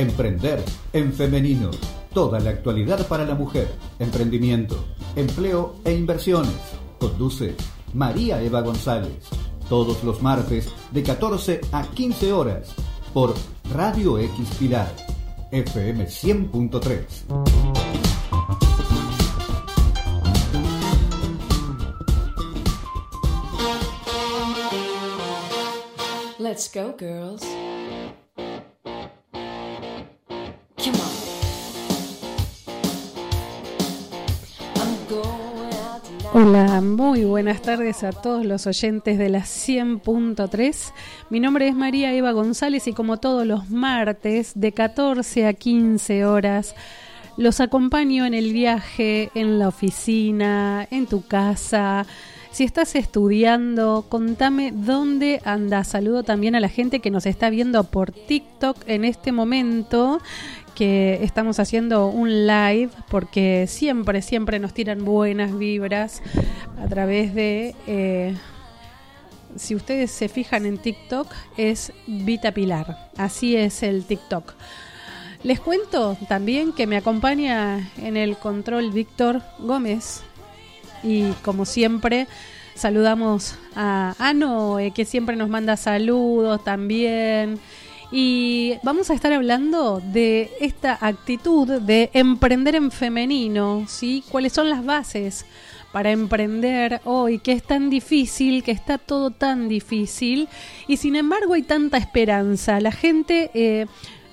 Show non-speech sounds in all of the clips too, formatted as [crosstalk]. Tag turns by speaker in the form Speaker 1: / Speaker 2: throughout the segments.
Speaker 1: Emprender en femenino. Toda la actualidad para la mujer. Emprendimiento, empleo e inversiones. Conduce María Eva González. Todos los martes de 14 a 15 horas por Radio X Pilar. FM 100.3.
Speaker 2: Let's go, girls.
Speaker 3: Hola, muy buenas tardes a todos los oyentes de la 100.3. Mi nombre es María Eva González y como todos los martes de 14 a 15 horas los acompaño en el viaje, en la oficina, en tu casa. Si estás estudiando, contame dónde andas. Saludo también a la gente que nos está viendo por TikTok en este momento que estamos haciendo un live porque siempre, siempre nos tiran buenas vibras a través de... Eh, si ustedes se fijan en TikTok, es Vita Pilar. Así es el TikTok. Les cuento también que me acompaña en el control Víctor Gómez. Y como siempre, saludamos a Ano, que siempre nos manda saludos también. Y vamos a estar hablando de esta actitud de emprender en femenino, ¿sí? ¿Cuáles son las bases para emprender hoy? Que es tan difícil, que está todo tan difícil y sin embargo hay tanta esperanza. La gente eh,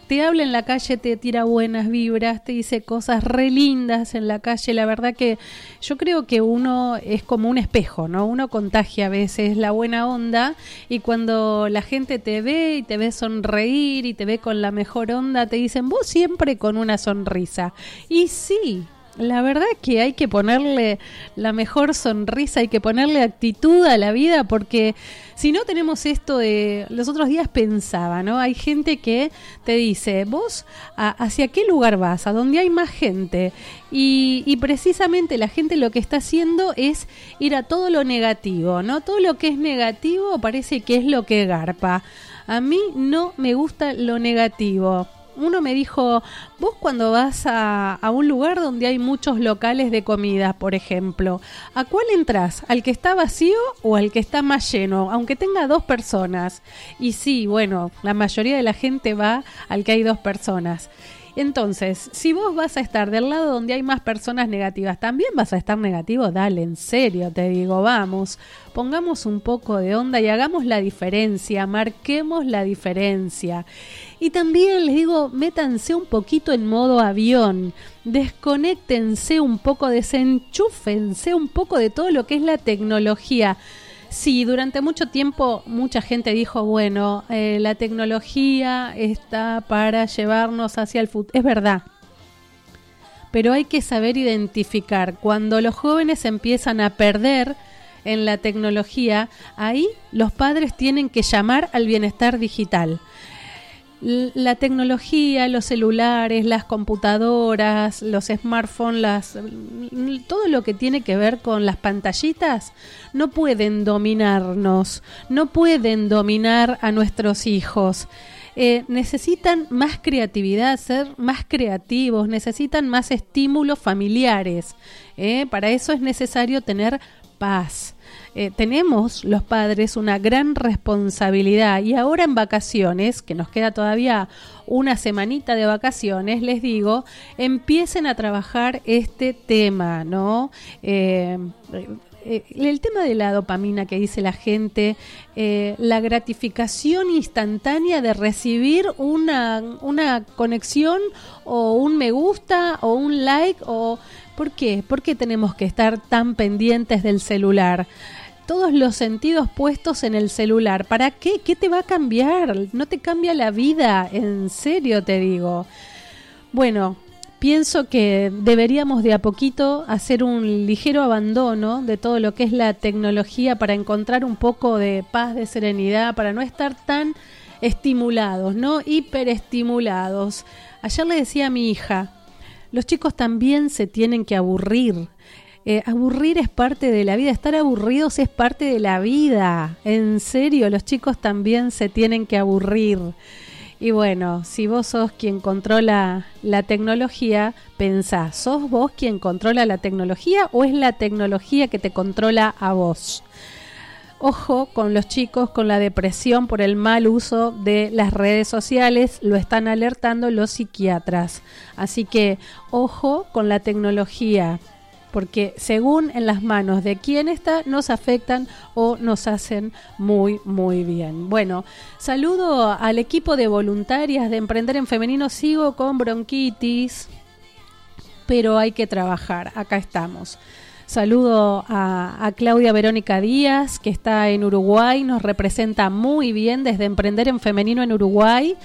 Speaker 3: te habla en la calle, te tira buenas vibras, te dice cosas re lindas en la calle. La verdad que yo creo que uno es como un espejo, ¿no? Uno contagia a veces la buena onda y cuando la gente te ve y te ve sonreír y te ve con la mejor onda, te dicen, vos siempre con una sonrisa. Y sí, la verdad que hay que ponerle la mejor sonrisa, hay que ponerle actitud a la vida porque si no tenemos esto de los otros días pensaba, ¿no? Hay gente que te dice, vos hacia qué lugar vas, a dónde hay más gente y, y precisamente la gente lo que está haciendo es ir a todo lo negativo, ¿no? Todo lo que es negativo parece que es lo que garpa. A mí no me gusta lo negativo uno me dijo, vos cuando vas a, un lugar donde hay muchos locales de comida, por ejemplo, ¿a cuál entras? ¿Al que está vacío o al que está más lleno? Aunque tenga dos personas. Y sí, bueno, la mayoría de la gente va al que hay dos personas. Entonces, si vos vas a estar del lado donde hay más personas negativas, también vas a estar negativo, dale, en serio, te digo, vamos, pongamos un poco de onda y hagamos la diferencia, marquemos la diferencia. Y también les digo, métanse un poquito en modo avión, desconéctense un poco, desenchúfense un poco de todo lo que es la tecnología. Sí, durante mucho tiempo mucha gente dijo, bueno, eh, la tecnología está para llevarnos hacia el futuro. Es verdad. Pero hay que saber identificar. Cuando los jóvenes empiezan a perder en la tecnología, ahí los padres tienen que llamar al bienestar digital la tecnología, los celulares, las computadoras, los smartphones, las, todo lo que tiene que ver con las pantallitas, no pueden dominarnos, no pueden dominar a nuestros hijos. Eh, necesitan más creatividad, ser más creativos, necesitan más estímulos familiares. Eh, para eso es necesario tener paz. Eh, tenemos los padres una gran responsabilidad y ahora en vacaciones, que nos queda todavía una semanita de vacaciones, les digo, empiecen a trabajar este tema, ¿no? Eh, eh, el tema de la dopamina que dice la gente, la gratificación instantánea de recibir una, una conexión o un me gusta o un like o... ¿Por qué? ¿Por qué tenemos que estar tan pendientes del celular? Todos los sentidos puestos en el celular. ¿Para qué? ¿Qué te va a cambiar? No te cambia la vida, en serio te digo. Bueno, pienso que deberíamos de a poquito hacer un ligero abandono de todo lo que es la tecnología para encontrar un poco de paz, de serenidad, para no estar tan estimulados, ¿no? Hiperestimulados. Ayer le decía a mi hija, los chicos también se tienen que aburrir eh, aburrir es parte de la vida, estar aburridos es parte de la vida. En serio, los chicos también se tienen que aburrir. Y bueno, si vos sos quien controla la tecnología, pensá, ¿sos vos quien controla la tecnología o es la tecnología que te controla a vos? Ojo con los chicos con la depresión por el mal uso de las redes sociales, lo están alertando los psiquiatras. Así que ojo con la tecnología, porque según en las manos de quién está, nos afectan o nos hacen muy, muy bien. Bueno, saludo al equipo de voluntarias de Emprender en Femenino. Sigo con bronquitis, pero hay que trabajar. Acá estamos. Saludo a, a, Claudia Verónica Díaz, que está en Uruguay, nos representa muy bien desde Emprender en Femenino en Uruguay.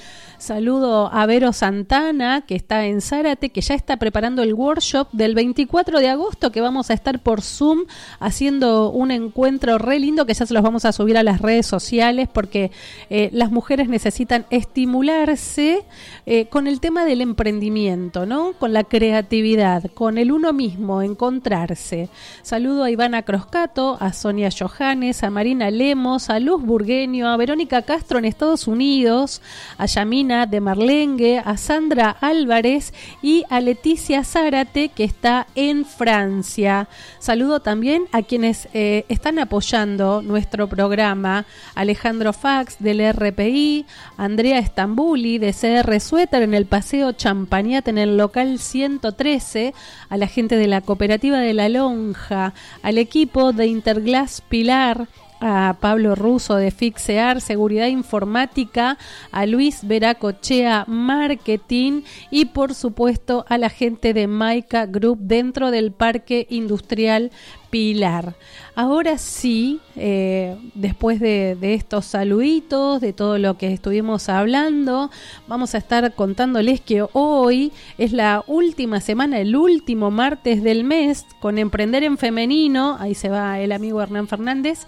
Speaker 3: Saludo a Vero Santana, que está en Zárate, que ya está preparando el workshop del 24 de agosto, que vamos a estar por Zoom haciendo un encuentro re lindo, que ya se los vamos a subir a las redes sociales, porque eh, las mujeres necesitan estimularse eh, con el tema del emprendimiento, ¿no? Con la creatividad, con el uno mismo, encontrarse. Saludo a Ivana Croscato, a Sonia Johannes, a Marina Lemos, a Luz Burgueño, a Verónica Castro en Estados Unidos, a Yamina de Marlengue, a Sandra Álvarez y a Leticia Zárate, que está en Francia. Saludo también a quienes eh, están apoyando nuestro programa, Alejandro Fax del RPI, Andrea Estambuli de CR Suéter en el Paseo Champañat en el local 113, a la gente de la Cooperativa de la Lonja, al equipo de Interglass Pilar, a Pablo Russo de Fixear, Seguridad Informática, a Luis Veracochea, Marketing y por supuesto a la gente de Maika Group dentro del Parque Industrial Pilar. Ahora sí, eh, después de, estos saluditos, de todo lo que estuvimos hablando, vamos a estar contándoles que hoy es la última semana, el último martes del mes, con Emprender en Femenino, ahí se va el amigo Hernán Fernández,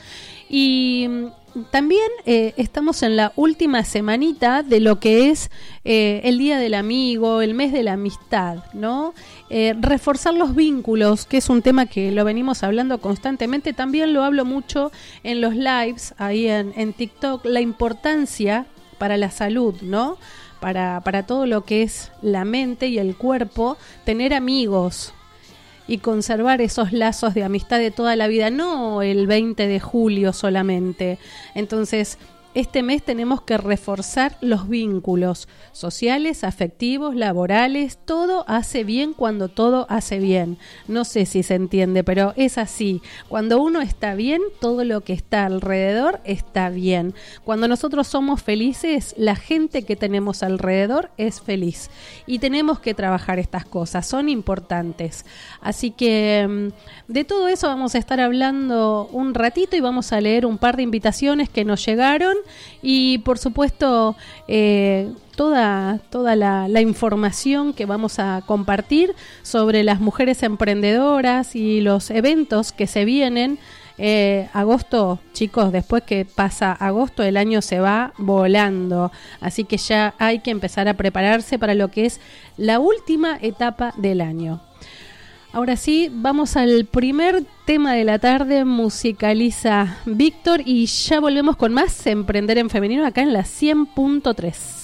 Speaker 3: y mm, también eh, estamos en la última semanita de lo que es eh, el Día del Amigo, el mes de la amistad, ¿no? Eh, reforzar los vínculos, que es un tema que lo venimos hablando constantemente, también lo hablo mucho en los lives, ahí en, en TikTok, la importancia para la salud, ¿no? Para, para todo lo que es la mente y el cuerpo, tener amigos, y conservar esos lazos de amistad de toda la vida, no el 20 de julio solamente. Entonces, este mes tenemos que reforzar los vínculos sociales, afectivos, laborales, todo hace bien cuando todo hace bien. No sé si se entiende, pero es así. Cuando uno está bien, todo lo que está alrededor está bien. Cuando nosotros somos felices, la gente que tenemos alrededor es feliz. Y tenemos que trabajar estas cosas, son importantes. Así que mm, de todo eso vamos a estar hablando un ratito y vamos a leer un par de invitaciones que nos llegaron y por supuesto eh, toda, toda la, información que vamos a compartir sobre las mujeres emprendedoras y los eventos que se vienen. Eh, agosto, chicos, después que pasa agosto, el año se va volando. Así que ya hay que empezar a prepararse para lo que es la última etapa del año. Ahora sí, vamos al primer tema de la tarde, musicaliza Víctor y ya volvemos con más Emprender en Femenino acá en la 100.3.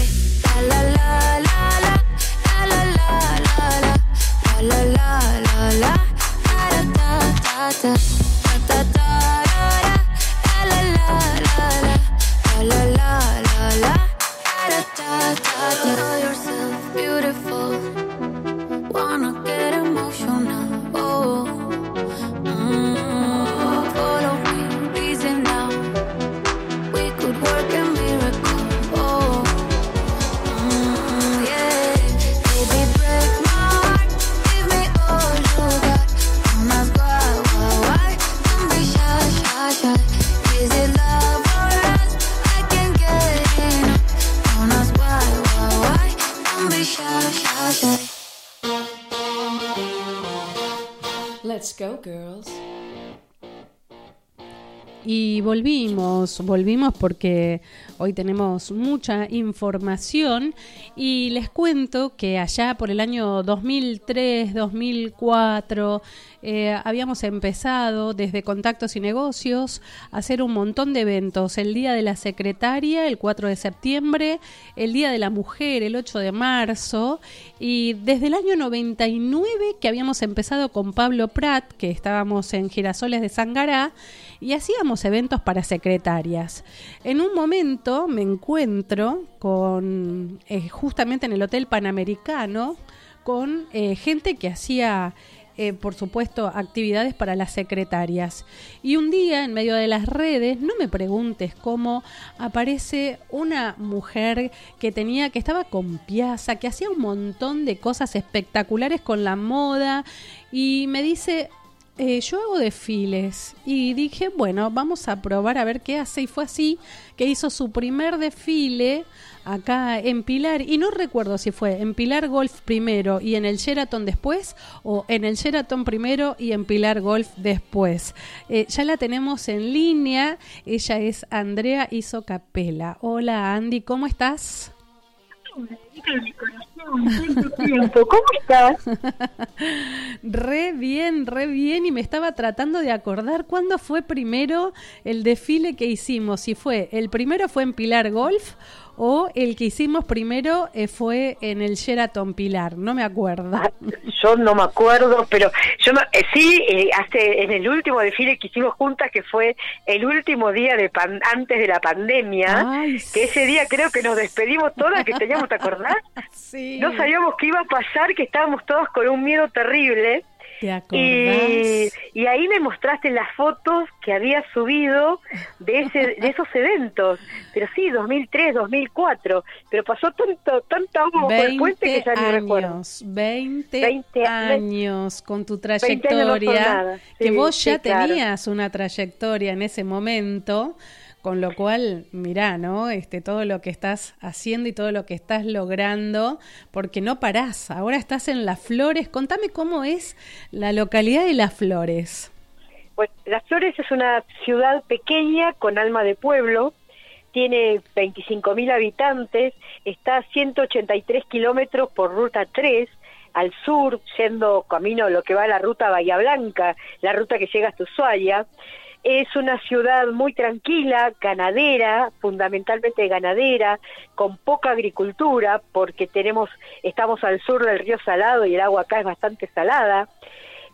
Speaker 3: Volvimos, porque hoy tenemos mucha información y les cuento que allá por el año 2003, 2004, eh, habíamos empezado desde Contactos y Negocios a hacer un montón de eventos. El Día de la Secretaria, el 4 de septiembre, el Día de la Mujer, el 8 de marzo, y desde el año 99 que habíamos empezado con Pablo Prat, que estábamos en Girasoles de Sangará, y hacíamos eventos para secretarias. En un momento me encuentro con, eh, justamente en el Hotel Panamericano, con eh, gente que hacía, eh, por supuesto, actividades para las secretarias. Y un día, en medio de las redes, no me preguntes cómo aparece una mujer que tenía, que estaba con piazza, que hacía un montón de cosas espectaculares con la moda, y me dice, eh, yo hago desfiles y dije, bueno, vamos a probar a ver qué hace. Y fue así que hizo su primer desfile acá en Pilar. Y no recuerdo si fue en Pilar Golf primero y en el Sheraton después, o en el Sheraton primero y en Pilar Golf después. Eh, ya la tenemos en línea. Ella es Andrea Iso Capela. Hola Andy, ¿cómo estás?
Speaker 4: ¿Cómo estás?
Speaker 3: Re bien, re bien. Y me estaba tratando de acordar cuándo fue primero el desfile que hicimos. Si fue, el primero fue en Pilar Golf o el que hicimos primero eh, fue en el Sheraton Pilar. No me acuerdo.
Speaker 4: Ah, Yo no me acuerdo, pero yo me- eh, sí, eh, hace en el último desfile que hicimos juntas, que fue el último día de pan- antes de la pandemia,
Speaker 3: Ay,
Speaker 4: que ese día creo que nos despedimos todas, que teníamos, ¿te acordás? [laughs]
Speaker 3: Sí.
Speaker 4: No sabíamos qué iba a pasar, que estábamos todos con un miedo terrible.
Speaker 3: ¿Te acordás?
Speaker 4: Y, y ahí me mostraste las fotos que había subido de ese de esos [laughs] eventos. Pero sí, 2003, 2004. Pero pasó tanto, tanta agua bajo el puente que
Speaker 3: 20
Speaker 4: ya ni recuerdo.
Speaker 3: años, 20,
Speaker 4: 20
Speaker 3: años con tu
Speaker 4: 20 años no son
Speaker 3: trayectoria, que vos ya
Speaker 4: sí, claro.
Speaker 3: tenías una trayectoria en ese momento, con lo cual, mirá, ¿no? Este, todo lo que estás haciendo y todo lo que estás logrando, porque no parás, ahora estás en Las Flores, contame cómo es la localidad de Las Flores.
Speaker 4: Pues Las Flores es una ciudad pequeña con alma de pueblo, tiene 25.000 habitantes, está a 183 kilómetros por ruta 3 al sur, yendo camino lo que va a la ruta Bahía Blanca, la ruta que llega hasta Ushuaia. Es una ciudad muy tranquila, ganadera, fundamentalmente ganadera, con poca agricultura, porque tenemos, estamos al sur del río Salado y el agua acá es bastante salada.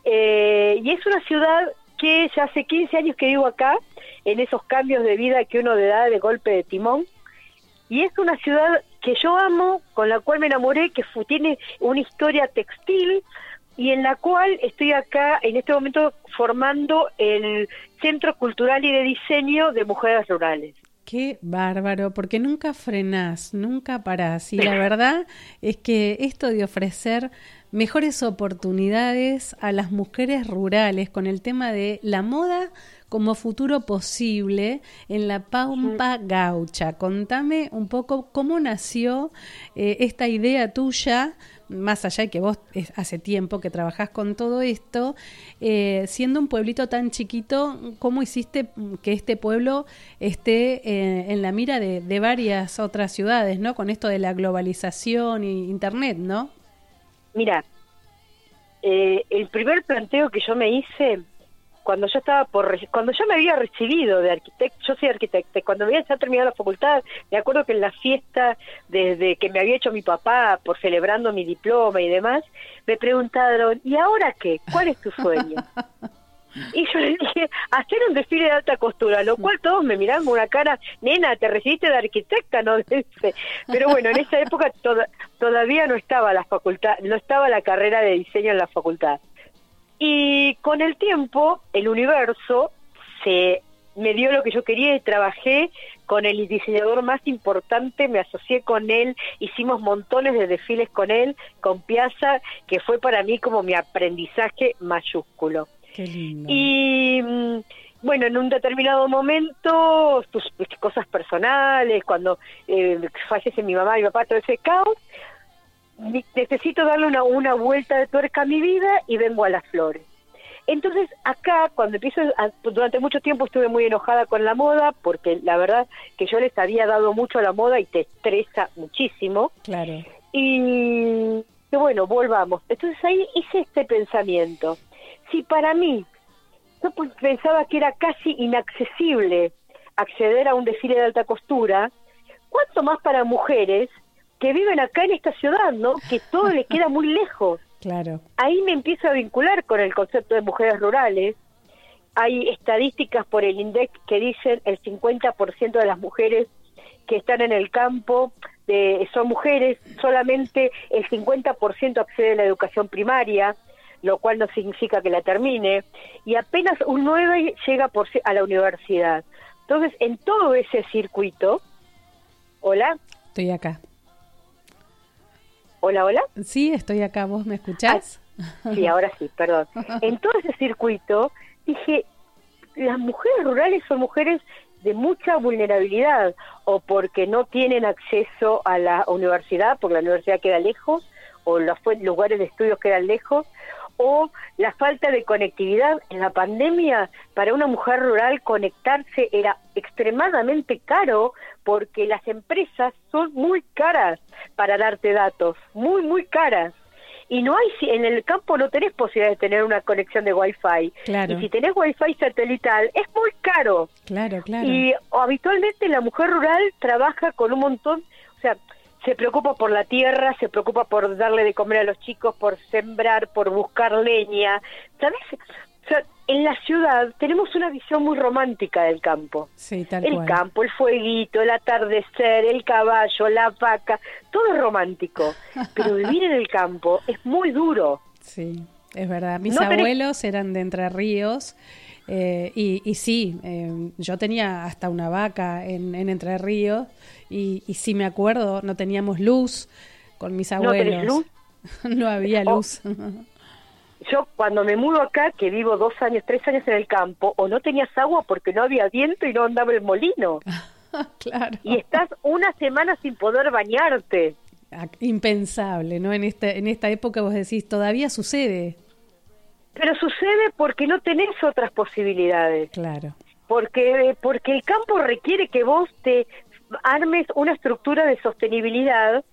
Speaker 4: Eh, y es una ciudad que ya hace 15 años que vivo acá, en esos cambios de vida que uno le da de golpe de timón. Y es una ciudad que yo amo, con la cual me enamoré, que tiene una historia textil y en la cual estoy acá en este momento formando el Centro Cultural y de Diseño de Mujeres Rurales.
Speaker 3: Qué bárbaro, porque nunca frenás, nunca parás. Y la [laughs] verdad es que esto de ofrecer mejores oportunidades a las mujeres rurales con el tema de la moda como futuro posible en la Pampa Gaucha. Contame un poco cómo nació eh, esta idea tuya más allá de que vos hace tiempo que trabajás con todo esto, eh, siendo un pueblito tan chiquito, ¿cómo hiciste que este pueblo esté eh, en la mira de, de, varias otras ciudades, ¿no? Con esto de la globalización e Internet, ¿no?
Speaker 4: Mira, eh, el primer planteo que yo me hice cuando yo estaba por cuando yo me había recibido de arquitecto, yo soy arquitecta, cuando había ya terminado la facultad, me acuerdo que en la fiesta desde que me había hecho mi papá por celebrando mi diploma y demás, me preguntaron, ¿y ahora qué? ¿Cuál es tu sueño? [laughs] Y yo le dije, hacer un desfile de alta costura, lo cual todos me miraban con una cara, nena, te recibiste de arquitecta, no [laughs] Pero bueno, en esa época todavía no estaba la facultad, no estaba la carrera de diseño en la facultad. Y con el tiempo, el universo se me dio lo que yo quería y trabajé con el diseñador más importante, me asocié con él, hicimos montones de desfiles con él, con Piazza, que fue para mí como mi aprendizaje mayúsculo. Y mm, bueno, en un determinado momento, tus, cosas personales, cuando eh, fallece mi mamá y mi papá, todo ese caos, necesito darle una, una vuelta de tuerca a mi vida y vengo a las flores. Entonces acá, cuando empiezo, durante mucho tiempo estuve muy enojada con la moda, porque la verdad que yo les había dado mucho a la moda y te estresa muchísimo.
Speaker 3: Claro.
Speaker 4: Y bueno, volvamos. Entonces ahí hice este pensamiento. Si para mí, yo pensaba que era casi inaccesible acceder a un desfile de alta costura, ¿cuánto más para mujeres que viven acá en esta ciudad, ¿no? Que todo les queda muy lejos. [laughs]
Speaker 3: Claro.
Speaker 4: Ahí me empiezo a vincular con el concepto de mujeres rurales. Hay estadísticas por el INDEC que dicen el 50% de las mujeres que están en el campo eh, son mujeres, solamente el 50% accede a la educación primaria, lo cual no significa que la termine, y apenas un 9 llega por, a la universidad. Entonces, en todo ese circuito, hola.
Speaker 3: Estoy acá.
Speaker 4: Hola, hola.
Speaker 3: Sí, estoy acá. ¿Vos me escuchás?
Speaker 4: Ah, sí, ahora sí, perdón. [laughs] En todo ese circuito dije, las mujeres rurales son mujeres de mucha vulnerabilidad o porque no tienen acceso a la universidad, porque la universidad queda lejos, o los lugares de estudios quedan lejos, o la falta de conectividad. En la pandemia, para una mujer rural conectarse era extremadamente caro porque las empresas son muy caras para darte datos, muy, muy caras. Y no hay, en el campo no tenés posibilidad de tener una conexión de Wi-Fi.
Speaker 3: Claro.
Speaker 4: Y si tenés Wi-Fi satelital, es muy caro.
Speaker 3: Claro, claro.
Speaker 4: Y habitualmente la mujer rural trabaja con un montón, o sea, se preocupa por la tierra, se preocupa por darle de comer a los chicos, por sembrar, por buscar leña. ¿Sabes? En la ciudad tenemos una visión muy romántica del campo.
Speaker 3: Sí, tal
Speaker 4: el campo, el fueguito, el atardecer, el caballo, la vaca, todo es romántico. [laughs] Pero vivir en el campo es muy duro.
Speaker 3: Sí, es verdad. Mis abuelos eran de Entre Ríos. Eh, y, y, sí, eh, yo tenía hasta una vaca en, en Entre Ríos y, y sí me acuerdo, no teníamos luz con mis abuelos.
Speaker 4: ¿No, luz? [laughs]
Speaker 3: no había oh. [laughs]
Speaker 4: yo cuando me mudo acá, que vivo dos años, tres años en el campo, o no tenías agua porque no había viento y no andaba el molino. [laughs]
Speaker 3: claro.
Speaker 4: Y estás una semana sin poder bañarte.
Speaker 3: Ah, impensable, ¿no? En esta, en esta época vos decís, todavía sucede.
Speaker 4: Pero sucede porque no tenés otras posibilidades.
Speaker 3: Claro.
Speaker 4: Porque, porque el campo requiere que vos te armes una estructura de sostenibilidad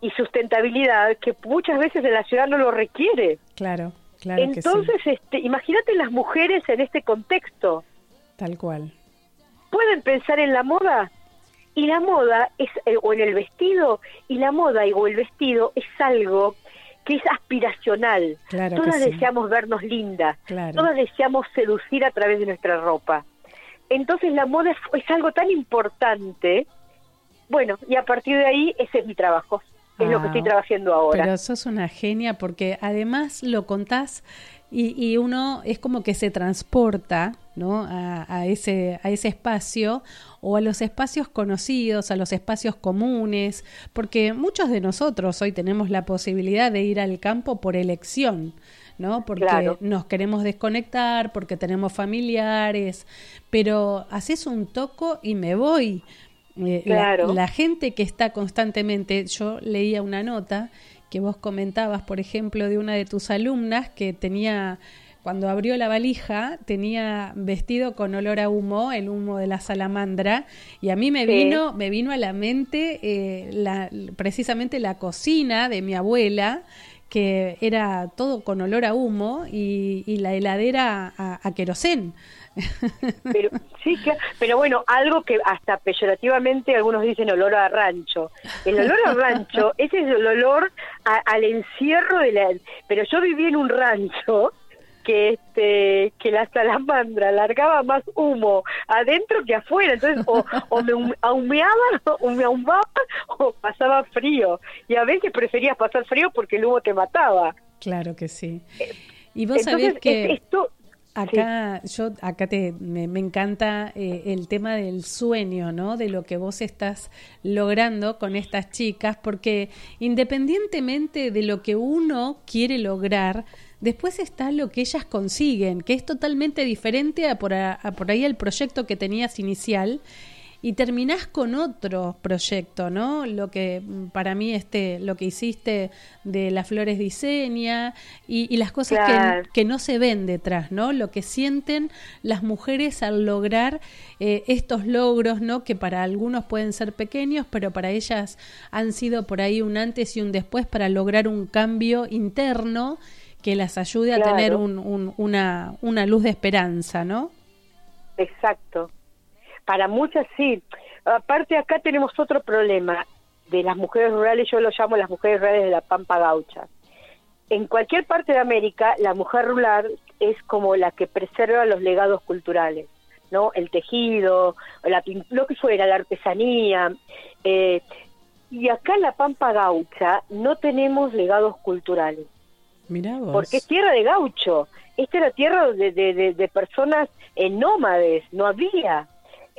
Speaker 4: y sustentabilidad que muchas veces en la ciudad no lo requiere.
Speaker 3: Claro, claro.
Speaker 4: Entonces,
Speaker 3: que sí.
Speaker 4: este, imagínate las mujeres en este contexto.
Speaker 3: Tal cual.
Speaker 4: Pueden pensar en la moda y la moda es eh, o en el vestido y la moda y, o el vestido es algo que es aspiracional.
Speaker 3: Claro
Speaker 4: todas
Speaker 3: que sí.
Speaker 4: deseamos vernos lindas,
Speaker 3: Claro.
Speaker 4: todas deseamos seducir a través de nuestra ropa. Entonces la moda es, es algo tan importante. Bueno, y a partir de ahí ese es mi trabajo es lo que estoy
Speaker 3: Ah,
Speaker 4: trabajando ahora.
Speaker 3: Pero sos una genia porque además lo contás y, y uno es como que se transporta ¿no? a, a ese, a ese espacio o a los espacios conocidos, a los espacios comunes, porque muchos de nosotros hoy tenemos la posibilidad de ir al campo por elección. ¿no? Porque nos queremos desconectar, porque tenemos familiares, pero haces un toco y me voy. Eh,
Speaker 4: claro.
Speaker 3: la, gente que está constantemente, yo leía una nota que vos comentabas, por ejemplo, de una de tus alumnas que tenía cuando abrió la valija tenía vestido con olor a humo, el humo de la salamandra, y a mí me vino, me vino a la mente eh, la, precisamente la cocina de mi abuela, que era todo con olor a humo, y, la heladera a, a querosén.
Speaker 4: Pero, sí, pero bueno, algo que hasta peyorativamente algunos dicen olor a rancho. El olor a rancho, [laughs] ese es el olor al encierro de la... Pero yo viví en un rancho que este que la salamandra largaba más humo adentro que afuera entonces o, me ahumeaba o me ahumaba o pasaba frío. Y a veces preferías pasar frío porque el humo te mataba.
Speaker 3: Claro que sí. Y vos sabés que esto Acá, yo, acá te, me, encanta eh, el tema del sueño, ¿no? De lo que vos estás logrando con estas chicas, porque independientemente de lo que uno quiere lograr, Después está lo que ellas consiguen, que es totalmente diferente a por, por ahí el proyecto que tenías inicial y terminás con otro proyecto, ¿no? Lo que mm, para mí este, lo que hiciste de las flores diseña y, las cosas que, que, no se ven detrás, ¿no? Lo que sienten las mujeres al lograr eh, estos logros, ¿no? Que para algunos pueden ser pequeños, pero para ellas han sido por ahí un antes y un después para lograr un cambio interno que las ayude a tener un, una, una luz de esperanza, ¿no?
Speaker 4: Exacto. Para muchas sí. Aparte acá tenemos otro problema de las mujeres rurales, yo lo llamo las mujeres rurales de la Pampa Gaucha. En cualquier parte de América, la mujer rural es como la que preserva los legados culturales, ¿no? El tejido, la, lo que fuera, la artesanía. Eh, y acá en la Pampa Gaucha no tenemos legados culturales. Porque es tierra de gaucho. Esta era tierra de, de, personas en nómades, no había.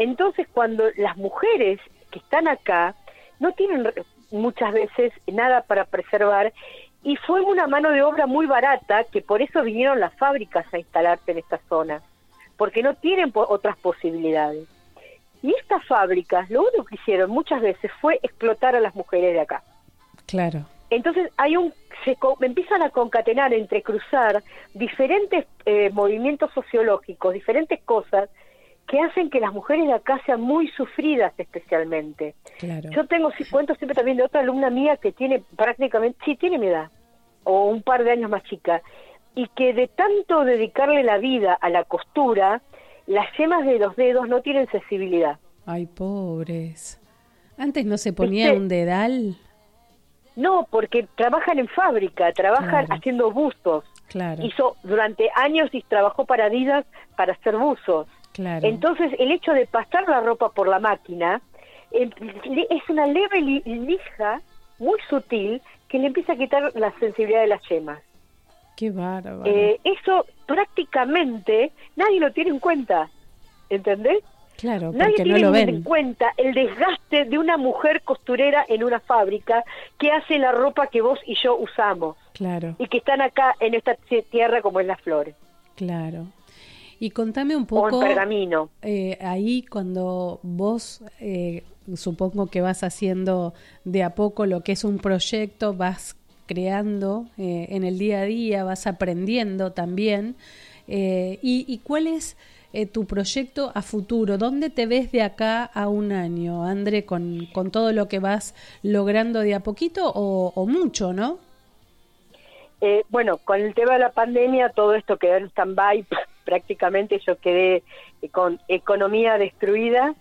Speaker 4: Entonces, cuando las mujeres que están acá no tienen muchas veces nada para preservar, y fue una mano de obra muy barata, que por eso vinieron las fábricas a instalarse en esta zona, porque no tienen otras posibilidades. Y estas fábricas, lo único que hicieron muchas veces fue explotar a las mujeres de acá.
Speaker 3: Claro.
Speaker 4: Entonces hay un se empiezan a concatenar, entre cruzar diferentes eh, movimientos sociológicos, diferentes cosas que hacen que las mujeres de acá sean muy sufridas especialmente. Yo tengo, cuento siempre también de otra alumna mía que tiene prácticamente, sí, tiene mi edad, o un par de años más chica, y que de tanto dedicarle la vida a la costura, las yemas de los dedos no tienen sensibilidad.
Speaker 3: Ay, pobres. Antes no se ponía un dedal.
Speaker 4: No, porque trabajan en fábrica, trabajan haciendo buzos.
Speaker 3: Claro.
Speaker 4: Hizo durante años y trabajó para Adidas para hacer buzos.
Speaker 3: Claro.
Speaker 4: Entonces, el hecho de pasar la ropa por la máquina eh, es una leve lija muy sutil que le empieza a quitar la sensibilidad de las yemas.
Speaker 3: Qué bárbaro.
Speaker 4: Eh, eso prácticamente nadie lo tiene en cuenta, ¿entendés?
Speaker 3: Claro, porque no lo ven.
Speaker 4: en cuenta el desgaste de una mujer costurera en una fábrica que hace la ropa que vos y yo usamos.
Speaker 3: Claro.
Speaker 4: Y que están acá en esta tierra como en las flores.
Speaker 3: Claro. Y contame un poco.
Speaker 4: O en pergamino.
Speaker 3: Eh, ahí cuando vos, eh, supongo que vas haciendo de a poco lo que es un proyecto, vas creando eh, en el día a día, vas aprendiendo también. y, ¿Y cuál es eh, tu proyecto a futuro? ¿Dónde te ves de acá a un año, André, con, con todo lo que vas logrando de a poquito o, mucho, no?
Speaker 4: Eh, bueno, con el tema de la pandemia, todo esto quedó en stand-by, prácticamente yo quedé con economía destruida,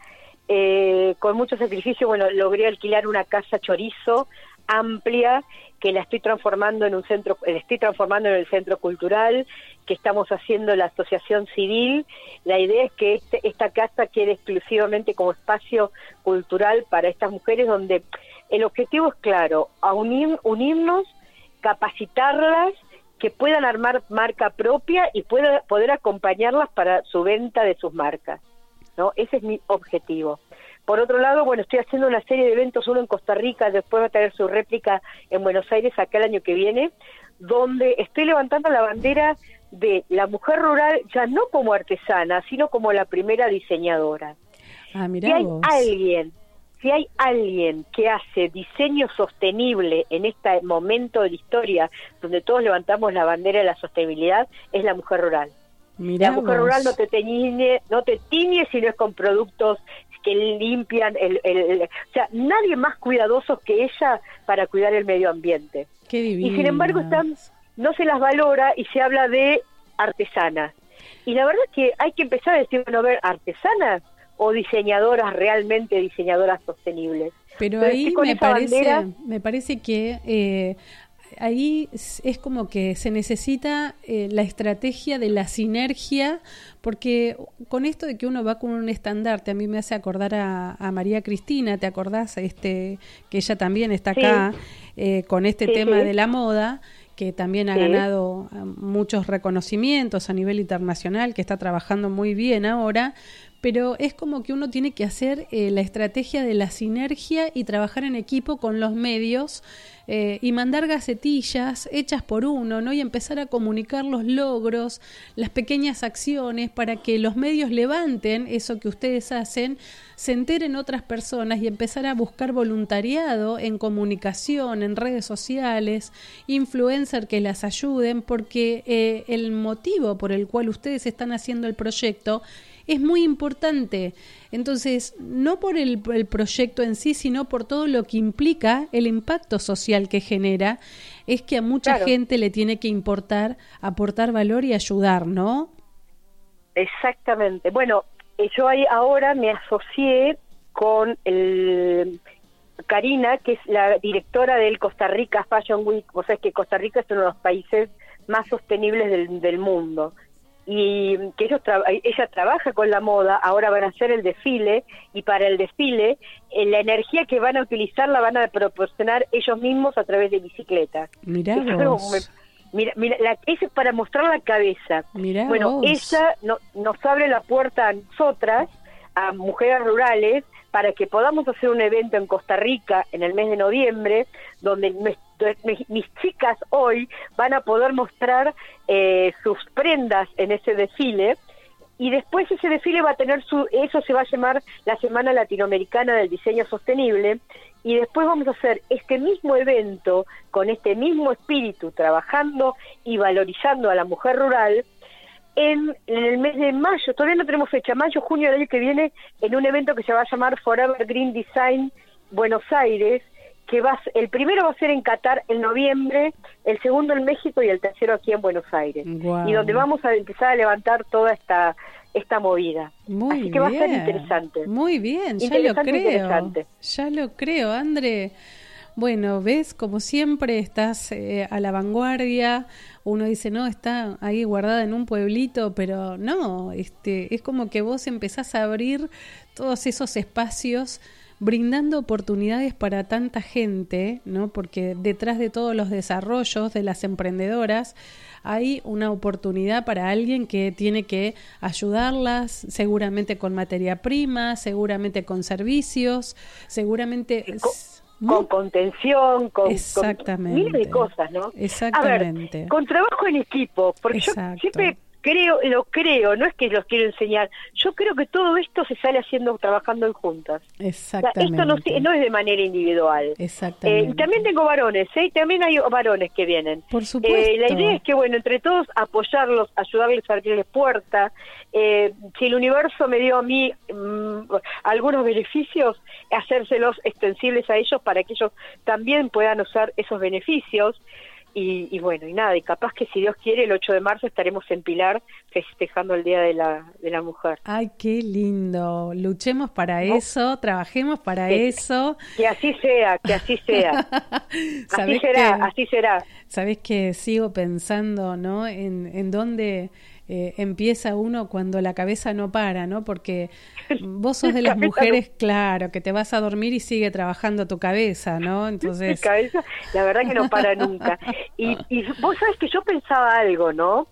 Speaker 4: eh, con mucho sacrificio, bueno, logré alquilar una casa chorizo amplia que la estoy transformando en un centro, la estoy transformando en el centro cultural, que estamos haciendo la asociación civil. La idea es que este, esta casa quede exclusivamente como espacio cultural para estas mujeres, donde el objetivo es claro, a unir, unirnos, capacitarlas, que puedan armar marca propia y pueda, poder acompañarlas para su venta de sus marcas. ¿no? Ese es mi objetivo por otro lado, bueno, estoy haciendo una serie de eventos, uno en Costa Rica, después va a tener su réplica en Buenos Aires acá el año que viene, donde estoy levantando la bandera de la mujer rural ya no como artesana, sino como la primera diseñadora.
Speaker 3: Ah, mirá
Speaker 4: hay
Speaker 3: vos.
Speaker 4: alguien, si hay alguien que hace diseño sostenible en este momento de la historia donde todos levantamos la bandera de la sostenibilidad, es la mujer rural.
Speaker 3: Mirá
Speaker 4: la mujer
Speaker 3: vos.
Speaker 4: rural no te tiñe, no te tiñe si no es con productos que limpian el, el- el- o sea, nadie más cuidadoso que ella para cuidar el medio ambiente.
Speaker 3: Qué.
Speaker 4: Y sin embargo están, no se las valora y se habla de artesanas. Y la verdad es que hay que empezar a decir, bueno, a ver, artesanas o diseñadoras realmente diseñadoras sostenibles.
Speaker 3: Pero ahí me parece,
Speaker 4: bandera-
Speaker 3: me parece que eh, ahí es como que se necesita eh, la estrategia de la sinergia, porque con esto de que uno va con un estandarte, a mí me hace acordar a, a María Cristina, ¿te acordás? Este, que ella también está
Speaker 4: Sí.
Speaker 3: acá eh, con este
Speaker 4: Sí,
Speaker 3: tema
Speaker 4: sí.
Speaker 3: de la moda que también ha ganado eh, muchos reconocimientos a nivel internacional, que está trabajando muy bien ahora, pero es como que uno tiene que hacer eh, la estrategia de la sinergia y trabajar en equipo con los medios eh, y mandar gacetillas hechas por uno, ¿no? Y empezar a comunicar los logros, las pequeñas acciones para que los medios levanten eso que ustedes hacen, se enteren otras personas y empezar a buscar voluntariado en comunicación, en redes sociales, influencers que las ayuden, porque eh, el motivo por el cual ustedes están haciendo el proyecto es muy importante. Entonces, no por el, el proyecto en sí, sino por todo lo que implica el impacto social que genera, es que a mucha
Speaker 4: Claro.
Speaker 3: gente le tiene que importar aportar valor y ayudar, ¿no?
Speaker 4: Exactamente. Bueno, eh, yo ahí ahora me asocié con el Karina, que es la directora del Costa Rica Fashion Week. Vos sabés que Costa Rica es uno de los países más sostenibles del, del mundo. Y que ellos tra- ella trabaja con la moda, ahora van a hacer el desfile, y para el desfile, eh, la energía que van a utilizar la van a proporcionar ellos mismos a través de bicicletas.
Speaker 3: Mirá vos.
Speaker 4: Mira, mira, la- eso es para mostrar la cabeza.
Speaker 3: Mirá
Speaker 4: bueno,
Speaker 3: vos.
Speaker 4: ella no- nos abre la puerta a nosotras, a mujeres rurales, para que podamos hacer un evento en Costa Rica en el mes de noviembre, donde mis, mis chicas hoy van a poder mostrar eh, sus prendas en ese desfile. Y después ese desfile va a tener su, eso se va a llamar la Semana Latinoamericana del Diseño Sostenible, y después vamos a hacer este mismo evento con este mismo espíritu, trabajando y valorizando a la mujer rural en, en el mes de mayo, todavía no tenemos fecha, mayo, junio del año que viene, en un evento que se va a llamar Forever Green Design Buenos Aires, que va el primero va a ser en Qatar en noviembre, el segundo en México y el tercero aquí en Buenos Aires. Y donde vamos a empezar a levantar toda esta esta movida.
Speaker 3: Muy
Speaker 4: Así que va a ser interesante.
Speaker 3: Muy bien, ya lo
Speaker 4: Interesante,
Speaker 3: creo. Ya lo creo, André. Bueno, ves, como siempre estás eh, a la vanguardia. Uno dice, no, está ahí guardada en un pueblito, pero no, este, es como que vos empezás a abrir todos esos espacios brindando oportunidades para tanta gente, ¿no? Porque detrás de todos los desarrollos de las emprendedoras hay una oportunidad para alguien que tiene que ayudarlas, seguramente con materia prima, seguramente con servicios, seguramente
Speaker 4: Con,
Speaker 3: s-
Speaker 4: con contención, con,
Speaker 3: Exactamente.
Speaker 4: miles de cosas, ¿no?
Speaker 3: Exactamente.
Speaker 4: A ver, con trabajo en equipo, porque
Speaker 3: Exacto.
Speaker 4: yo siempre creo, lo creo, no es que los quiero enseñar, yo creo que todo esto se sale haciendo, trabajando en juntas. O sea,
Speaker 3: Exactamente.
Speaker 4: esto no, es de manera individual.
Speaker 3: Exactamente.
Speaker 4: Eh, y también tengo varones, ¿eh? Y También hay varones que vienen.
Speaker 3: Por supuesto.
Speaker 4: Eh, la idea es que, bueno, entre todos apoyarlos, ayudarles a abrirles puertas. Eh, si el universo me dio a mí mm, algunos beneficios, hacérselos extensibles a ellos para que ellos también puedan usar esos beneficios. Y, y bueno, y nada, y capaz que si Dios quiere, el 8 de marzo estaremos en Pilar festejando el Día de la, de la Mujer.
Speaker 3: Ay, qué lindo. Luchemos para
Speaker 4: ¿No?
Speaker 3: eso, trabajemos para eso.
Speaker 4: Que así sea, que así sea. [laughs] Así
Speaker 3: ¿Sabés
Speaker 4: será,
Speaker 3: que-
Speaker 4: así será.
Speaker 3: Sabes que sigo pensando, ¿no? En, en dónde eh, empieza uno cuando la cabeza no para, ¿no? Porque vos sos de las
Speaker 4: no-
Speaker 3: mujeres, claro, que te vas a dormir y sigue trabajando tu cabeza, ¿no? [laughs]
Speaker 4: Mi
Speaker 3: Entonces,
Speaker 4: cabeza, la verdad que no para nunca. Y, [laughs] y vos sabés que yo pensaba algo, ¿no?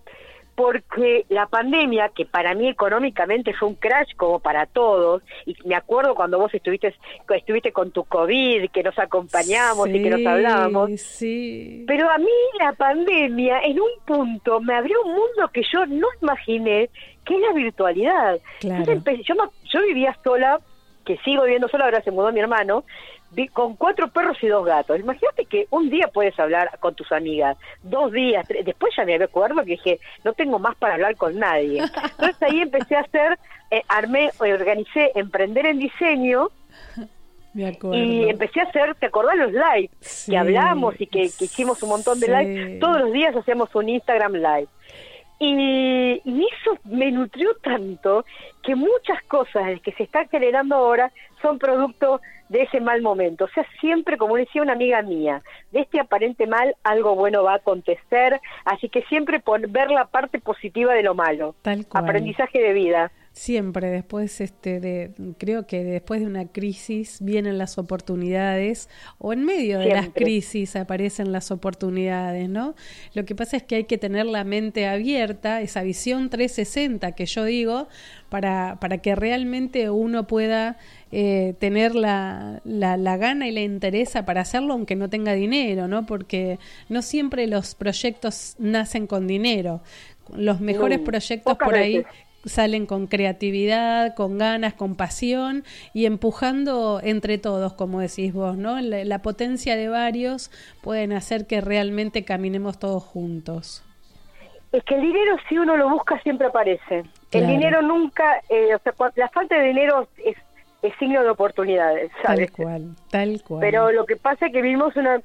Speaker 4: Porque la pandemia, que para mí económicamente fue un crash como para todos, y me acuerdo cuando vos estuviste, estuviste con tu COVID, que nos acompañamos y que nos hablábamos,
Speaker 3: Sí.
Speaker 4: pero a mí la pandemia en un punto me abrió un mundo que yo no imaginé, que es la virtualidad.
Speaker 3: Claro.
Speaker 4: Entonces yo, yo vivía sola, que sigo viviendo sola, ahora se mudó mi hermano, con cuatro perros y dos gatos. Imagínate que un día puedes hablar con tus amigas, dos días, tres, después ya me acuerdo que dije, no tengo más para hablar con nadie. Entonces ahí empecé a hacer, eh, armé, organicé Emprender en Diseño,
Speaker 3: Me
Speaker 4: y empecé a hacer, ¿te acordás los live?
Speaker 3: Sí,
Speaker 4: que hablamos y que, que hicimos un montón de
Speaker 3: sí.
Speaker 4: live. Todos los días hacíamos un Instagram live. Y, y eso me nutrió tanto que muchas cosas que se están generando ahora son producto de ese mal momento. O sea, siempre, como decía una amiga mía, de este aparente mal algo bueno va a acontecer, así que siempre pon- ver la parte positiva de lo malo.
Speaker 3: Tal cual.
Speaker 4: Aprendizaje de vida.
Speaker 3: Siempre después este de creo que después de una crisis vienen las oportunidades o en medio de las crisis aparecen las oportunidades, ¿no? Lo que pasa es que hay que tener la mente abierta, esa visión 360 que yo digo, para, para que realmente uno pueda eh, tener la, la, la gana y la interesa para hacerlo aunque no tenga dinero, ¿no? Porque no siempre los proyectos nacen con dinero. Los mejores
Speaker 4: No,
Speaker 3: proyectos por ahí
Speaker 4: veces.
Speaker 3: Salen con creatividad, con ganas, con pasión y empujando entre todos, como decís vos, ¿no? La, la potencia de varios pueden hacer que realmente caminemos todos juntos.
Speaker 4: Es que el dinero, si uno lo busca, siempre aparece.
Speaker 3: Claro.
Speaker 4: El dinero nunca, eh, o sea, la falta de dinero es, es signo de oportunidades, ¿sabes?
Speaker 3: Tal cual, tal cual.
Speaker 4: Pero lo que pasa es que vivimos una,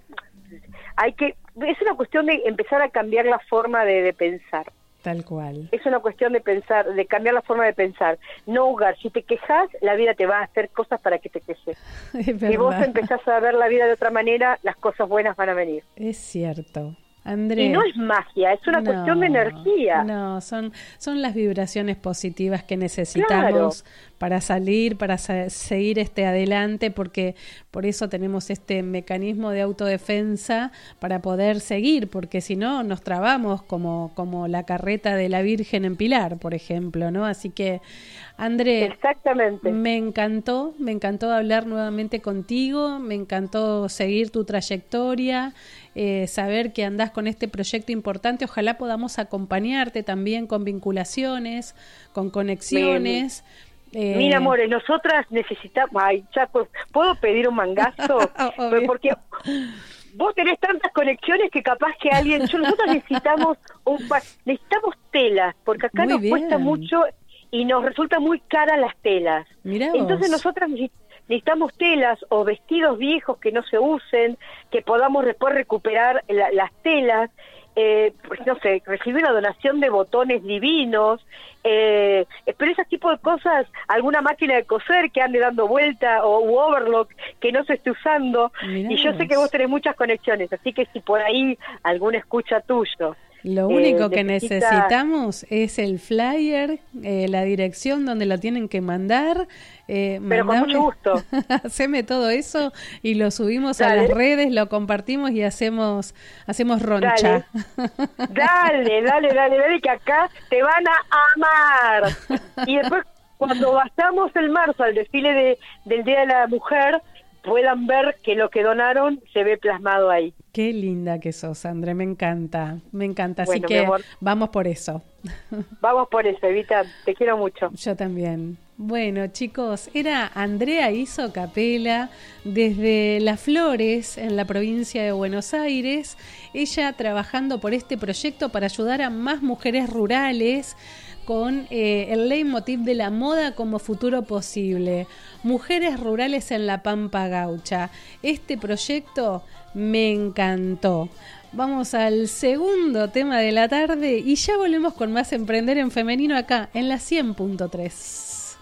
Speaker 4: hay que, es una cuestión de empezar a cambiar la forma de, de pensar.
Speaker 3: Tal cual.
Speaker 4: Es una cuestión de pensar, de cambiar la forma de pensar. No jugar. Si te quejas, la vida te va a hacer cosas para que te quejes. [laughs]
Speaker 3: Es
Speaker 4: Si vos empezás a ver la vida de otra manera, las cosas buenas van a venir.
Speaker 3: Es cierto. Andrés.
Speaker 4: Y no es magia, es una cuestión de energía.
Speaker 3: No, son, son las vibraciones positivas que necesitamos para salir, para sa- seguir este adelante, porque por eso tenemos este mecanismo de autodefensa para poder seguir, porque si no nos trabamos como, como la carreta de la Virgen en Pilar, por ejemplo, ¿no? Así que, André,
Speaker 4: Exactamente.
Speaker 3: me encantó, me encantó hablar nuevamente contigo, me encantó seguir tu trayectoria, eh, saber que andás con este proyecto importante. Ojalá podamos acompañarte también con vinculaciones, con conexiones. Eh,
Speaker 4: Mira, amores, nosotras necesitamos. Ay, ya, pues, ¿puedo pedir un mangazo? [laughs]
Speaker 3: Obvio.
Speaker 4: Porque vos tenés tantas conexiones que capaz que alguien. Yo, nosotros necesitamos un necesitamos telas, porque acá
Speaker 3: Muy
Speaker 4: nos cuesta mucho y nos resulta muy cara las telas.
Speaker 3: Mirá.
Speaker 4: Entonces, nosotras necesi- necesitamos telas o vestidos viejos que no se usen, que podamos después recuperar la- las telas. Eh, pues no sé, recibir una donación de botones divinos, eh, pero ese tipo de cosas, alguna máquina de coser que ande dando vuelta o u overlock que no se esté usando.
Speaker 3: Mirá
Speaker 4: y yo sé que
Speaker 3: vos.
Speaker 4: vos tenés muchas conexiones, así que si por ahí alguna escucha tuyo.
Speaker 3: Lo
Speaker 4: eh,
Speaker 3: único que
Speaker 4: necesita-
Speaker 3: necesitamos es el flyer, eh, la dirección donde lo tienen que mandar. eh,
Speaker 4: Pero con
Speaker 3: mandame-
Speaker 4: mucho gusto. [laughs]
Speaker 3: Haceme todo eso y lo subimos a las redes, lo compartimos y hacemos hacemos roncha. [laughs]
Speaker 4: Dale, dale, dale, dale, que acá te van a amar. [laughs] Y después, cuando vayamos el marzo al desfile de, del Día de la Mujer, puedan ver que lo que donaron se ve plasmado ahí.
Speaker 3: Qué linda que sos, André, me encanta, me encanta. Así
Speaker 4: Bueno,
Speaker 3: que vamos por eso.
Speaker 4: Vamos por eso, Evita, te quiero mucho.
Speaker 3: Yo también. Bueno, chicos, era Andrea Iso Capela desde Las Flores, en la provincia de Buenos Aires. Ella trabajando por este proyecto para ayudar a más mujeres rurales con eh, el leitmotiv de la moda como futuro posible. Mujeres rurales en la Pampa Gaucha. Este proyecto me encantó. Vamos al segundo tema de la tarde y ya volvemos con más Emprender en Femenino acá en la 100.3.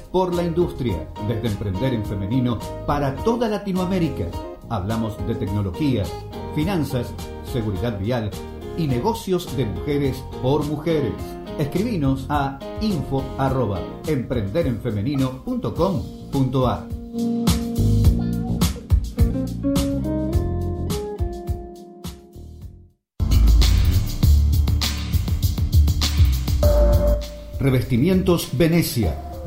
Speaker 1: Por la Industria, desde Emprender en Femenino para toda Latinoamérica. Hablamos de tecnología, finanzas, seguridad vial y negocios de mujeres por mujeres. Escribinos a info emprenderenfemenino.com.ar Revestimientos Venecia,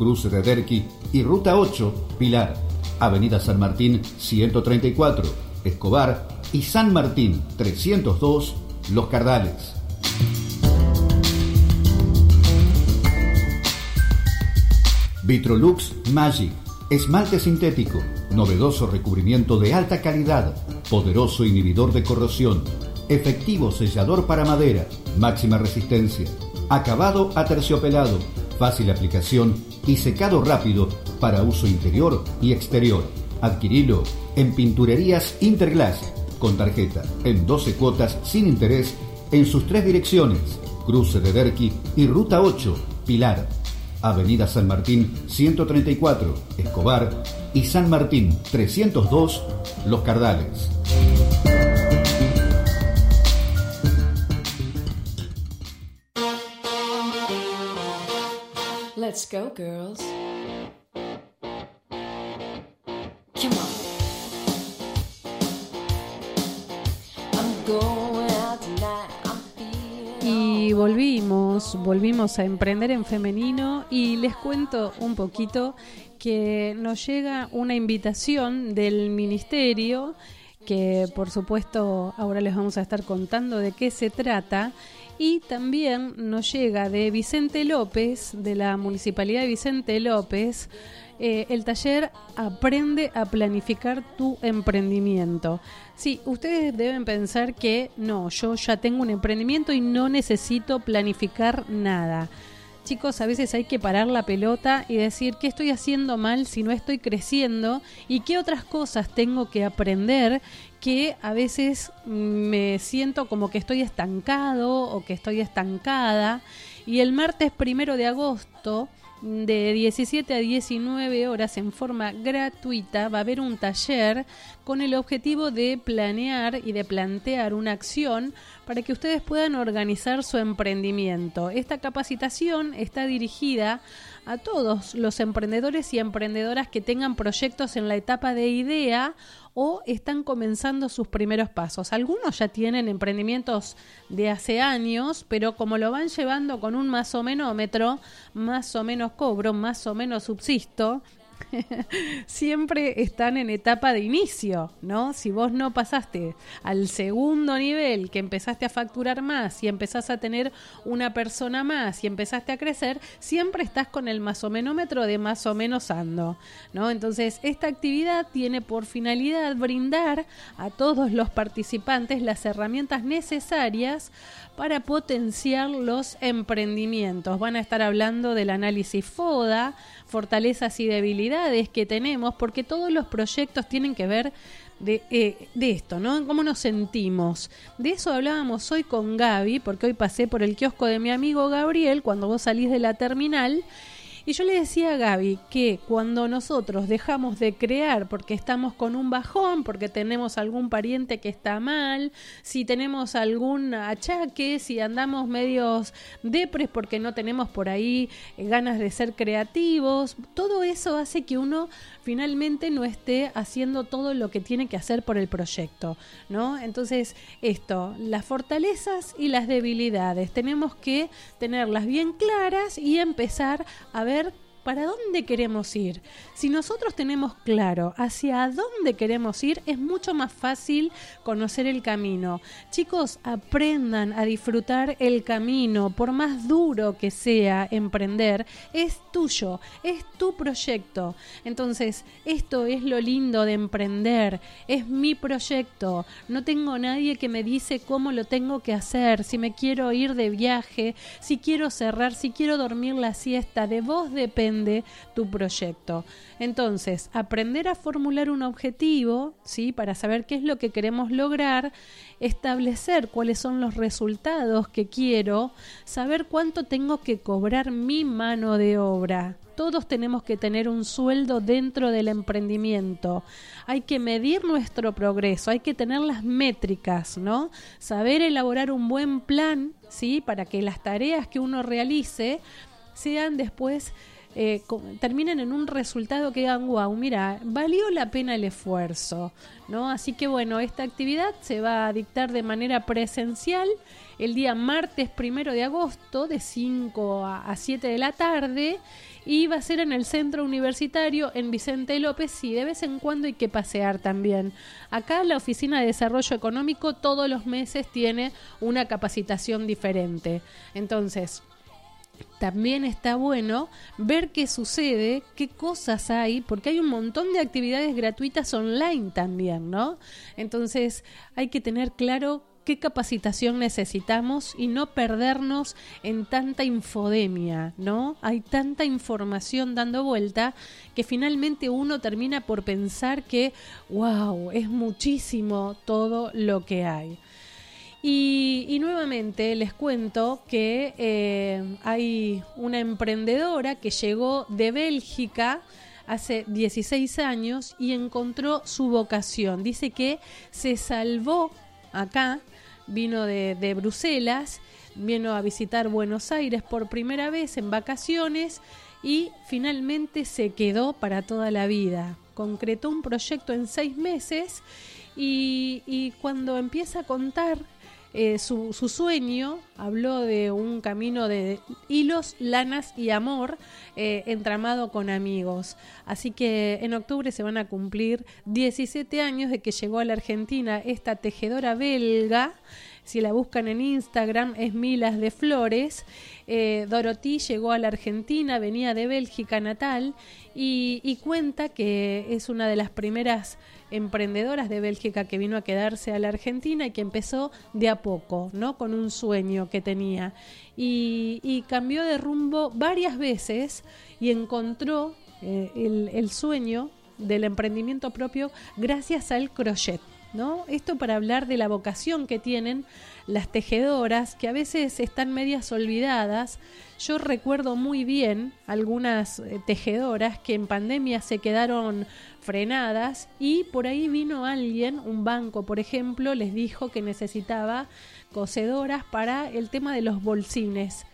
Speaker 1: Cruce de Derqui y Ruta 8, Pilar, Avenida San Martín 134, Escobar y San Martín 302, Los Cardales. Vitrolux Magic, esmalte sintético, novedoso recubrimiento de alta calidad, poderoso inhibidor de corrosión, efectivo sellador para madera, máxima resistencia, acabado aterciopelado, fácil aplicación y secado rápido para uso interior y exterior. Adquirilo en Pinturerías Interglass con tarjeta en 12 cuotas sin interés en sus tres direcciones, Cruce de Derqui y Ruta 8, Pilar, Avenida San Martín 134, Escobar y San Martín 302, Los Cardales.
Speaker 2: Let's go, girls. Come on. I'm going out tonight.
Speaker 3: Y volvimos, volvimos a emprender en femenino y les cuento un poquito que nos llega una invitación del ministerio que por supuesto ahora les vamos a estar contando de qué se trata y también nos llega de Vicente López, de la Municipalidad de Vicente López, eh, el taller Aprende a planificar tu emprendimiento. Sí, ustedes deben pensar que no, yo ya tengo un emprendimiento y no necesito planificar nada. Chicos, a veces hay que parar la pelota y decir qué estoy haciendo mal si no estoy creciendo y qué otras cosas tengo que aprender que a veces me siento como que estoy estancado o que estoy estancada. Y el martes primero de agosto, de 17 a 19 horas en forma gratuita, va a haber un taller con el objetivo de planear y de plantear una acción para que ustedes puedan organizar su emprendimiento. Esta capacitación está dirigida a todos los emprendedores y emprendedoras que tengan proyectos en la etapa de idea o están comenzando sus primeros pasos. Algunos ya tienen emprendimientos de hace años, pero como lo van llevando con un más o menómetro, más o menos cobro, más o menos subsisto, [laughs] siempre están en etapa de inicio, ¿no? Si vos no pasaste al segundo nivel, que empezaste a facturar más y empezás a tener una persona más y empezaste a crecer, siempre estás con el más o menómetro de más o menos ando, ¿no? Entonces, esta actividad tiene por finalidad brindar a todos los participantes las herramientas necesarias para potenciar los emprendimientos. Van a estar hablando del análisis FODA, fortalezas y debilidades que tenemos, porque todos los proyectos tienen que ver de, eh, de esto, ¿no? ¿Cómo nos sentimos? De eso hablábamos hoy con Gaby, porque hoy pasé por el kiosco de mi amigo Gabriel cuando vos salís de la terminal. Y yo le decía a Gaby que cuando nosotros dejamos de crear porque estamos con un bajón, porque tenemos algún pariente que está mal, si tenemos algún achaque, si andamos medios depres porque no tenemos por ahí eh, ganas de ser creativos, todo eso hace que uno finalmente no esté haciendo todo lo que tiene que hacer por el proyecto, ¿no? Entonces, esto, las fortalezas y las debilidades, tenemos que tenerlas bien claras y empezar a ver saber ¿Para dónde queremos ir? Si nosotros tenemos claro hacia dónde queremos ir, es mucho más fácil conocer el camino. Chicos, aprendan a disfrutar el camino, por más duro que sea emprender, es tuyo, es tu proyecto. Entonces, esto es lo lindo de emprender, es mi proyecto. No tengo nadie que me dice cómo lo tengo que hacer, si me quiero ir de viaje, si quiero cerrar, si quiero dormir la siesta, de vos depende tu proyecto. Entonces, aprender a formular un objetivo, ¿sí? Para saber qué es lo que queremos lograr, establecer cuáles son los resultados que quiero, saber cuánto tengo que cobrar mi mano de obra. Todos tenemos que tener un sueldo dentro del emprendimiento. Hay que medir nuestro progreso, hay que tener las métricas, ¿no? Saber elaborar un buen plan, ¿sí? Para que las tareas que uno realice sean después eh, terminen en un resultado que digan, wow, mira, valió la pena el esfuerzo, ¿no? Así que bueno, esta actividad se va a dictar de manera presencial el día martes primero de agosto de 5 a, 7 de la tarde y va a ser en el centro universitario en Vicente López y de vez en cuando hay que pasear también. Acá la Oficina de Desarrollo Económico todos los meses tiene una capacitación diferente. Entonces, también está bueno ver qué sucede, qué cosas hay, porque hay un montón de actividades gratuitas online también, ¿no? Entonces hay que tener claro qué capacitación necesitamos y no perdernos en tanta infodemia, ¿no? Hay tanta información dando vuelta que finalmente uno termina por pensar que, wow, es muchísimo todo lo que hay. Y, nuevamente les cuento que eh, hay una emprendedora que llegó de Bélgica hace 16 años y encontró su vocación. Dice que se salvó acá, vino de, de Bruselas, vino a visitar Buenos Aires por primera vez en vacaciones y finalmente se quedó para toda la vida. Concretó un proyecto en seis meses y, y cuando empieza a contar eh, su, su, sueño habló de un camino de hilos, lanas y amor eh, entramado con amigos. Así que en octubre se van a cumplir 17 años de que llegó a la Argentina esta tejedora belga. Si la buscan en Instagram es Milas de Flores. Eh, Dorothy llegó a la Argentina, venía de Bélgica natal y, cuenta que es una de las primeras emprendedoras de Bélgica que vino a quedarse a la Argentina y que empezó de a poco, ¿no? Con un sueño que tenía. Y, cambió de rumbo varias veces y encontró eh, el, sueño del emprendimiento propio gracias al crochet. ¿No? Esto para hablar de la vocación que tienen las tejedoras, que a veces están medias olvidadas. Yo recuerdo muy bien algunas eh, tejedoras que en pandemia se quedaron frenadas y por ahí vino alguien, un banco por ejemplo, les dijo que necesitaba cosedoras para el tema de los bolsines.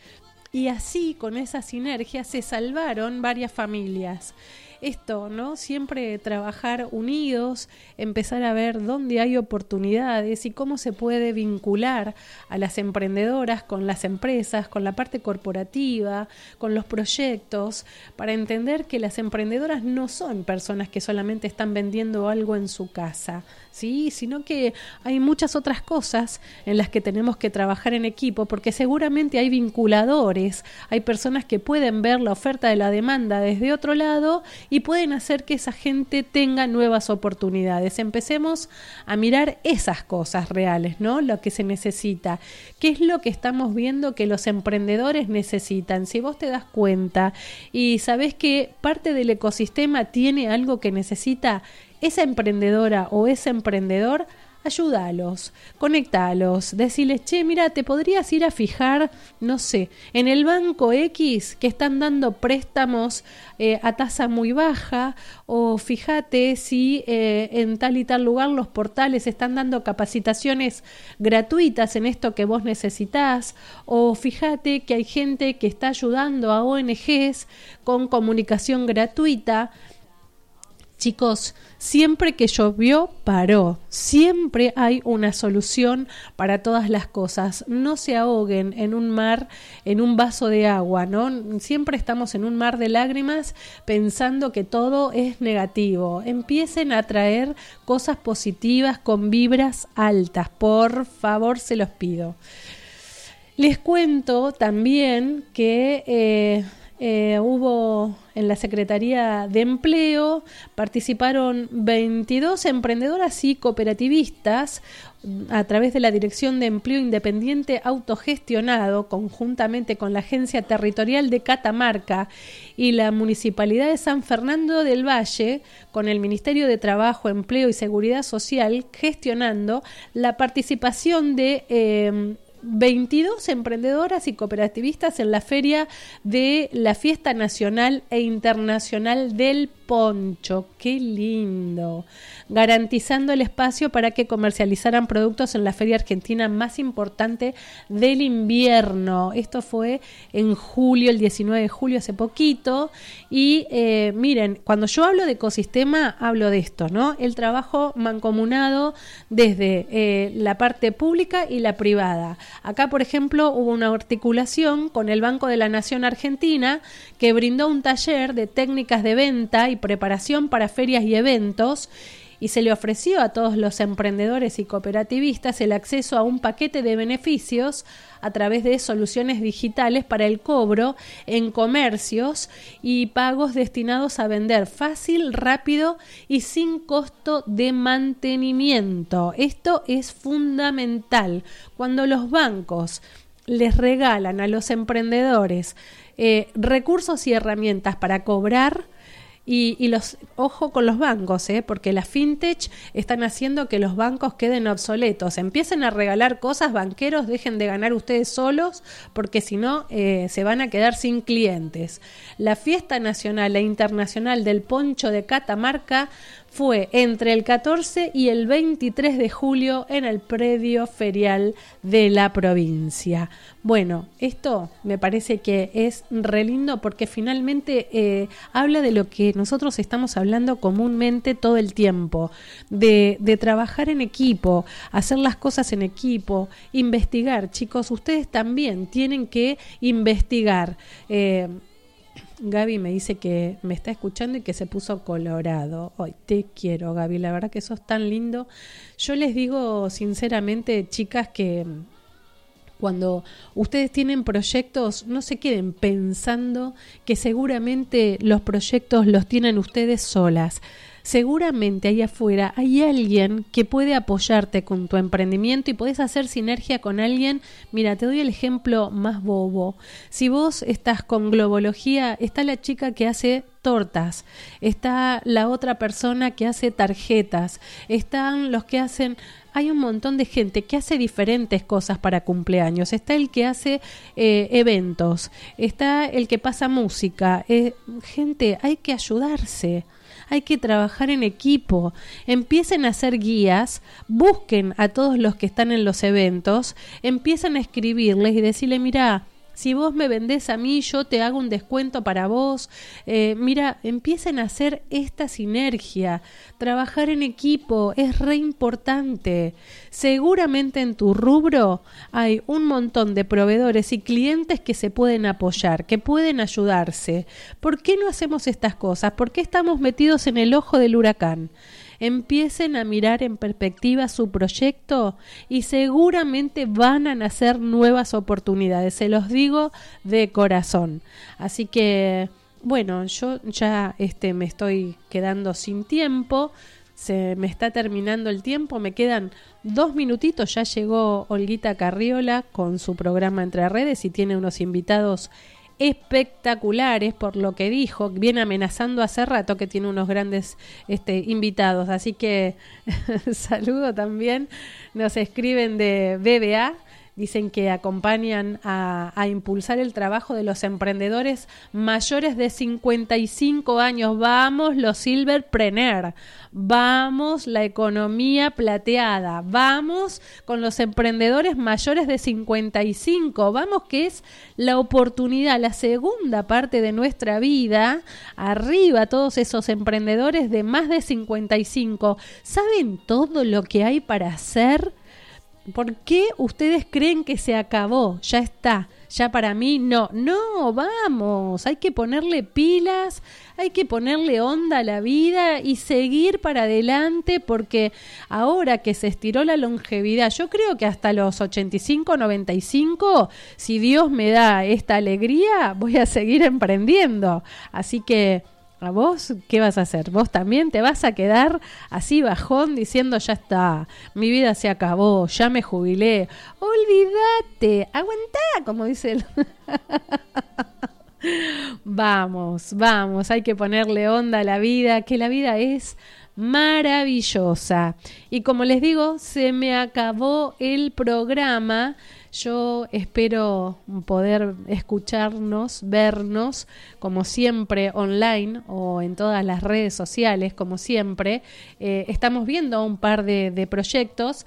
Speaker 3: Y así, con esa sinergia, se salvaron varias familias esto, ¿no? Siempre trabajar unidos, empezar a ver dónde hay oportunidades y cómo se puede vincular a las emprendedoras con las empresas, con la parte corporativa, con los proyectos, para entender que las emprendedoras no son personas que solamente están vendiendo algo en su casa, ¿sí? Sino que hay muchas otras cosas en las que tenemos que trabajar en equipo, porque seguramente hay vinculadores, hay personas que pueden ver la oferta de la demanda desde otro lado y pueden hacer que esa gente tenga nuevas oportunidades. Empecemos a mirar esas cosas reales, ¿no? Lo que se necesita. ¿Qué es lo que estamos viendo que los emprendedores necesitan? Si vos te das cuenta y sabés que parte del ecosistema tiene algo que necesita esa emprendedora o ese emprendedor, ayúdalos, conectalos, decirles, che, mira, te podrías ir a fijar, no sé, en el banco X que están dando préstamos eh, a tasa muy baja, o fíjate si eh, en tal y tal lugar los portales están dando capacitaciones gratuitas en esto que vos necesitas, o fíjate que hay gente que está ayudando a ONGs con comunicación gratuita Chicos, siempre que llovió, paró. Siempre hay una solución para todas las cosas. No se ahoguen en un mar, en un vaso de agua, ¿no? Siempre estamos en un mar de lágrimas pensando que todo es negativo. Empiecen a traer cosas positivas con vibras altas. Por favor, se los pido. Les cuento también que eh, eh, hubo en la Secretaría de Empleo, participaron 22 emprendedoras y cooperativistas a través de la Dirección de Empleo Independiente Autogestionado, conjuntamente con la Agencia Territorial de Catamarca y la Municipalidad de San Fernando del Valle, con el Ministerio de Trabajo, Empleo y Seguridad Social, gestionando la participación de eh, 22 emprendedoras y cooperativistas en la feria de la Fiesta Nacional e Internacional del Poncho. ¡Qué lindo! Garantizando el espacio para que comercializaran productos en la feria argentina más importante del invierno. Esto fue en julio, el 19 de julio, hace poquito. Y eh, miren, cuando yo hablo de ecosistema, hablo de esto, ¿no? El trabajo mancomunado desde eh, la parte pública y la privada. Acá, por ejemplo, hubo una articulación con el Banco de la Nación Argentina que brindó un taller de técnicas de venta y preparación para ferias y eventos y se le ofreció a todos los emprendedores y cooperativistas el acceso a un paquete de beneficios a través de soluciones digitales para el cobro en comercios y pagos destinados a vender fácil, rápido y sin costo de mantenimiento. Esto es fundamental. Cuando los bancos les regalan a los emprendedores eh, recursos y herramientas para cobrar, y, y, los ojo con los bancos, ¿eh? porque las fintech están haciendo que los bancos queden obsoletos. Empiecen a regalar cosas, banqueros, dejen de ganar ustedes solos, porque si no eh, se van a quedar sin clientes. La fiesta nacional e internacional del poncho de Catamarca fue entre el 14 y el 23 de julio en el predio ferial de la provincia. Bueno, esto me parece que es re lindo porque finalmente eh, habla de lo que nosotros estamos hablando comúnmente todo el tiempo, de, trabajar en equipo, hacer las cosas en equipo, investigar. Chicos, ustedes también tienen que investigar. Eh, Gaby me dice que me está escuchando y que se puso colorado. Te quiero, Gaby. La verdad que sos tan lindo. Yo les digo sinceramente, chicas, que cuando ustedes tienen proyectos, no se queden pensando que seguramente los proyectos los tienen ustedes solas seguramente ahí afuera hay alguien que puede apoyarte con tu emprendimiento y puedes hacer sinergia con alguien. Mira, te doy el ejemplo más bobo. Si vos estás con globología, está la chica que hace tortas, está la otra persona que hace tarjetas, están los que hacen hay un montón de gente que hace diferentes cosas para cumpleaños. Está el que hace eh, eventos, está el que pasa música. Eh, gente, hay que ayudarse hay que trabajar en equipo, empiecen a hacer guías, busquen a todos los que están en los eventos, empiecen a escribirles y decirle, mira, si vos me vendés a mí, yo te hago un descuento para vos. Eh, mira, empiecen a hacer esta sinergia. Trabajar en equipo es re importante. Seguramente en tu rubro hay un montón de proveedores y clientes que se pueden apoyar, que pueden ayudarse. ¿Por qué no hacemos estas cosas? ¿Por qué estamos metidos en el ojo del huracán? Empiecen a mirar en perspectiva su proyecto y seguramente van a nacer nuevas oportunidades, se los digo de corazón. Así que, bueno, yo ya este, me estoy quedando sin tiempo se me está terminando el tiempo, me quedan dos minutitos, ya llegó Olguita Carriola con su programa Entre Redes y tiene unos invitados espectaculares por lo que dijo, viene amenazando hace rato que tiene unos grandes este, invitados, así que [laughs] saludo también, nos escriben de BBA, dicen que acompañan a, a impulsar el trabajo de los emprendedores mayores de 55 años. Vamos, los Silverpreneur. Vamos, la economía plateada. Vamos con los emprendedores mayores de 55. Vamos, que es la oportunidad, la segunda parte de nuestra vida. Arriba todos esos emprendedores de más de 55. ¿Saben todo lo que hay para hacer? ¿Por qué ustedes creen que se acabó? Ya está. Ya para mí no. No, vamos. Hay que ponerle pilas, hay que ponerle onda a la vida y seguir para adelante porque ahora que se estiró la longevidad, yo creo que hasta los 85, 95, si Dios me da esta alegría, voy a seguir emprendiendo. Así que ¿A vos qué vas a hacer? ¿Vos también te vas a quedar así bajón diciendo ya está, mi vida se acabó, ya me jubilé? Olvídate, aguantá, como dice el... [laughs] vamos, vamos, hay que ponerle onda a la vida, que la vida es maravillosa. Y como les digo, se me acabó el programa. Yo espero poder escucharnos, vernos, como siempre, online o en todas las redes sociales, como siempre. Eh, estamos viendo un par de, de proyectos.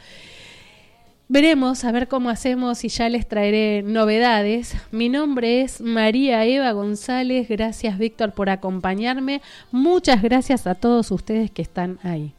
Speaker 3: Veremos a ver cómo hacemos y ya les traeré novedades. Mi nombre es María Eva González. Gracias Víctor por acompañarme. Muchas gracias a todos ustedes que están ahí.